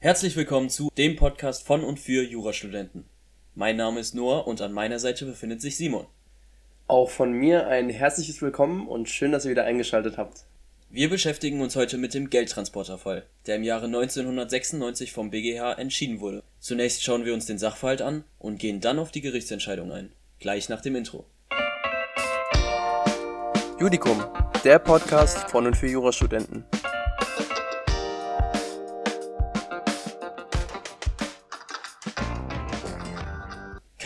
Herzlich willkommen zu dem Podcast von und für Jurastudenten. Mein Name ist Noah und an meiner Seite befindet sich Simon. Auch von mir ein herzliches Willkommen und schön, dass ihr wieder eingeschaltet habt. Wir beschäftigen uns heute mit dem Geldtransporterfall, der im Jahre 1996 vom BGH entschieden wurde. Zunächst schauen wir uns den Sachverhalt an und gehen dann auf die Gerichtsentscheidung ein. Gleich nach dem Intro. Judikum, der Podcast von und für Jurastudenten.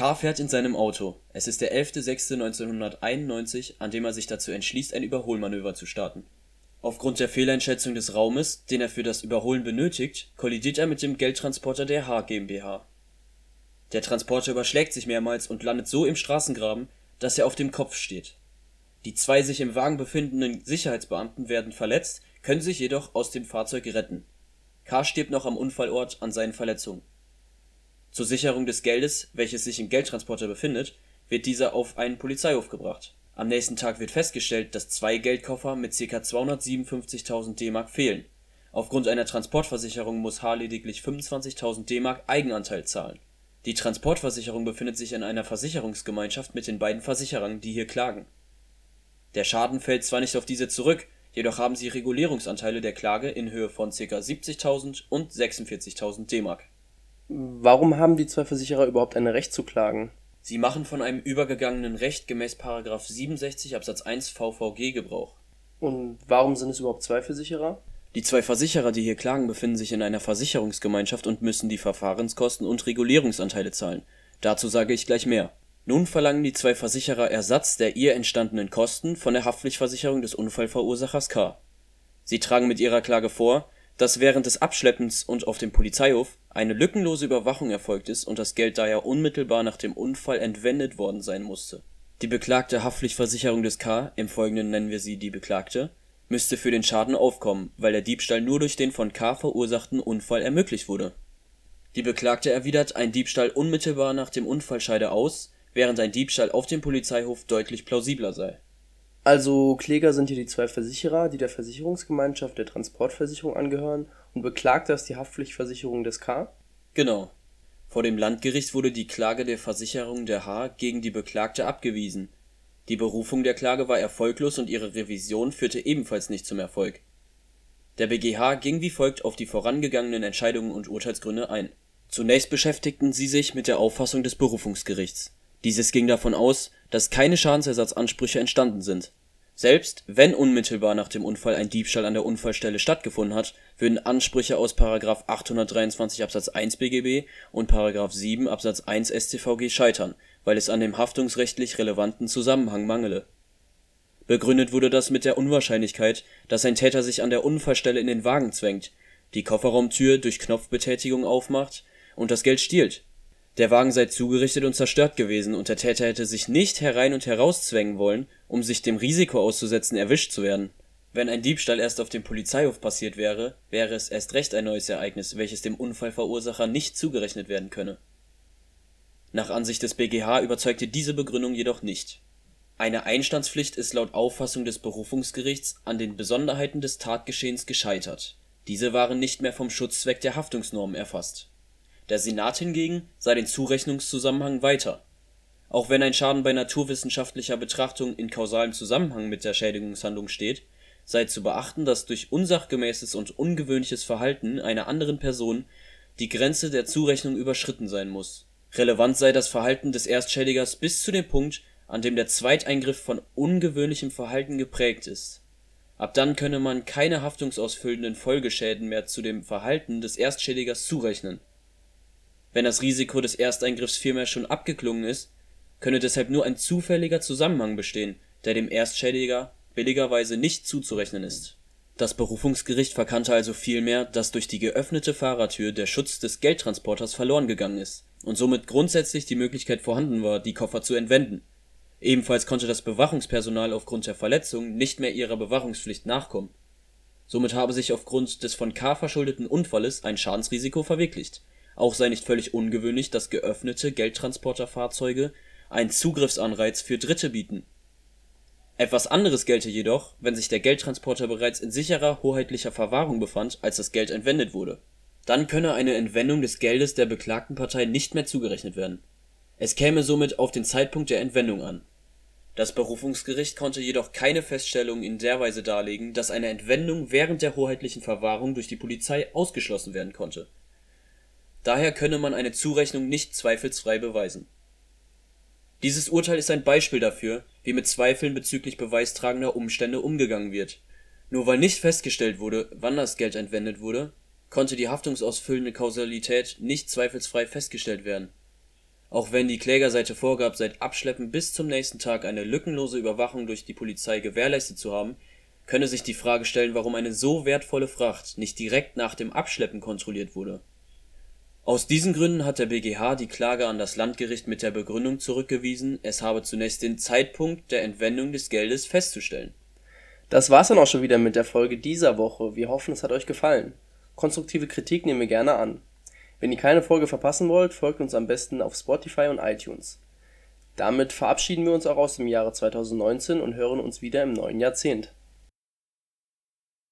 K. fährt in seinem Auto. Es ist der 11.06.1991, an dem er sich dazu entschließt, ein Überholmanöver zu starten. Aufgrund der Fehleinschätzung des Raumes, den er für das Überholen benötigt, kollidiert er mit dem Geldtransporter der H GmbH. Der Transporter überschlägt sich mehrmals und landet so im Straßengraben, dass er auf dem Kopf steht. Die zwei sich im Wagen befindenden Sicherheitsbeamten werden verletzt, können sich jedoch aus dem Fahrzeug retten. K. stirbt noch am Unfallort an seinen Verletzungen zur Sicherung des Geldes, welches sich im Geldtransporter befindet, wird dieser auf einen Polizeihof gebracht. Am nächsten Tag wird festgestellt, dass zwei Geldkoffer mit ca. 257.000 DM fehlen. Aufgrund einer Transportversicherung muss H. lediglich 25.000 DM Eigenanteil zahlen. Die Transportversicherung befindet sich in einer Versicherungsgemeinschaft mit den beiden Versicherern, die hier klagen. Der Schaden fällt zwar nicht auf diese zurück, jedoch haben sie Regulierungsanteile der Klage in Höhe von ca. 70.000 und 46.000 DM Warum haben die zwei Versicherer überhaupt ein Recht zu klagen? Sie machen von einem übergegangenen Recht gemäß § 67 Absatz 1 VVG Gebrauch. Und warum sind es überhaupt zwei Versicherer? Die zwei Versicherer, die hier klagen, befinden sich in einer Versicherungsgemeinschaft und müssen die Verfahrenskosten und Regulierungsanteile zahlen. Dazu sage ich gleich mehr. Nun verlangen die zwei Versicherer Ersatz der ihr entstandenen Kosten von der Haftpflichtversicherung des Unfallverursachers K. Sie tragen mit ihrer Klage vor dass während des Abschleppens und auf dem Polizeihof eine lückenlose Überwachung erfolgt ist und das Geld daher unmittelbar nach dem Unfall entwendet worden sein musste. Die beklagte Haftpflichtversicherung des K (im Folgenden nennen wir sie die Beklagte) müsste für den Schaden aufkommen, weil der Diebstahl nur durch den von K verursachten Unfall ermöglicht wurde. Die Beklagte erwidert, ein Diebstahl unmittelbar nach dem Unfall scheide aus, während ein Diebstahl auf dem Polizeihof deutlich plausibler sei also Kläger sind hier die zwei Versicherer, die der Versicherungsgemeinschaft der Transportversicherung angehören, und Beklagter ist die Haftpflichtversicherung des K? Genau. Vor dem Landgericht wurde die Klage der Versicherung der H gegen die Beklagte abgewiesen. Die Berufung der Klage war erfolglos und ihre Revision führte ebenfalls nicht zum Erfolg. Der BGH ging wie folgt auf die vorangegangenen Entscheidungen und Urteilsgründe ein. Zunächst beschäftigten sie sich mit der Auffassung des Berufungsgerichts dieses ging davon aus, dass keine Schadensersatzansprüche entstanden sind. Selbst wenn unmittelbar nach dem Unfall ein Diebstahl an der Unfallstelle stattgefunden hat, würden Ansprüche aus § 823 Absatz 1 BGB und § 7 Absatz 1 StVG scheitern, weil es an dem haftungsrechtlich relevanten Zusammenhang mangele. Begründet wurde das mit der Unwahrscheinlichkeit, dass ein Täter sich an der Unfallstelle in den Wagen zwängt, die Kofferraumtür durch Knopfbetätigung aufmacht und das Geld stiehlt der Wagen sei zugerichtet und zerstört gewesen und der Täter hätte sich nicht herein und herauszwängen wollen, um sich dem Risiko auszusetzen, erwischt zu werden. Wenn ein Diebstahl erst auf dem Polizeihof passiert wäre, wäre es erst recht ein neues Ereignis, welches dem Unfallverursacher nicht zugerechnet werden könne. Nach Ansicht des BGH überzeugte diese Begründung jedoch nicht. Eine Einstandspflicht ist laut Auffassung des Berufungsgerichts an den Besonderheiten des Tatgeschehens gescheitert. Diese waren nicht mehr vom Schutzzweck der Haftungsnormen erfasst der Senat hingegen sah den Zurechnungszusammenhang weiter. Auch wenn ein Schaden bei naturwissenschaftlicher Betrachtung in kausalem Zusammenhang mit der Schädigungshandlung steht, sei zu beachten, dass durch unsachgemäßes und ungewöhnliches Verhalten einer anderen Person die Grenze der Zurechnung überschritten sein muss. Relevant sei das Verhalten des Erstschädigers bis zu dem Punkt, an dem der Zweiteingriff von ungewöhnlichem Verhalten geprägt ist. Ab dann könne man keine haftungsausfüllenden Folgeschäden mehr zu dem Verhalten des Erstschädigers zurechnen wenn das Risiko des Ersteingriffs vielmehr schon abgeklungen ist, könne deshalb nur ein zufälliger Zusammenhang bestehen, der dem Erstschädiger billigerweise nicht zuzurechnen ist. Das Berufungsgericht verkannte also vielmehr, dass durch die geöffnete Fahrertür der Schutz des Geldtransporters verloren gegangen ist und somit grundsätzlich die Möglichkeit vorhanden war, die Koffer zu entwenden. Ebenfalls konnte das Bewachungspersonal aufgrund der Verletzung nicht mehr ihrer Bewachungspflicht nachkommen. Somit habe sich aufgrund des von K. verschuldeten Unfalles ein Schadensrisiko verwirklicht auch sei nicht völlig ungewöhnlich, dass geöffnete Geldtransporterfahrzeuge einen Zugriffsanreiz für Dritte bieten. Etwas anderes gelte jedoch, wenn sich der Geldtransporter bereits in sicherer hoheitlicher Verwahrung befand, als das Geld entwendet wurde. Dann könne eine Entwendung des Geldes der beklagten Partei nicht mehr zugerechnet werden. Es käme somit auf den Zeitpunkt der Entwendung an. Das Berufungsgericht konnte jedoch keine Feststellungen in der Weise darlegen, dass eine Entwendung während der hoheitlichen Verwahrung durch die Polizei ausgeschlossen werden konnte. Daher könne man eine Zurechnung nicht zweifelsfrei beweisen. Dieses Urteil ist ein Beispiel dafür, wie mit Zweifeln bezüglich beweistragender Umstände umgegangen wird. Nur weil nicht festgestellt wurde, wann das Geld entwendet wurde, konnte die haftungsausfüllende Kausalität nicht zweifelsfrei festgestellt werden. Auch wenn die Klägerseite vorgab, seit Abschleppen bis zum nächsten Tag eine lückenlose Überwachung durch die Polizei gewährleistet zu haben, könne sich die Frage stellen, warum eine so wertvolle Fracht nicht direkt nach dem Abschleppen kontrolliert wurde. Aus diesen Gründen hat der BgH die Klage an das Landgericht mit der Begründung zurückgewiesen, es habe zunächst den Zeitpunkt der Entwendung des Geldes festzustellen. Das war's dann auch schon wieder mit der Folge dieser Woche. Wir hoffen, es hat euch gefallen. Konstruktive Kritik nehmen wir gerne an. Wenn ihr keine Folge verpassen wollt, folgt uns am besten auf Spotify und iTunes. Damit verabschieden wir uns auch aus dem Jahre 2019 und hören uns wieder im neuen Jahrzehnt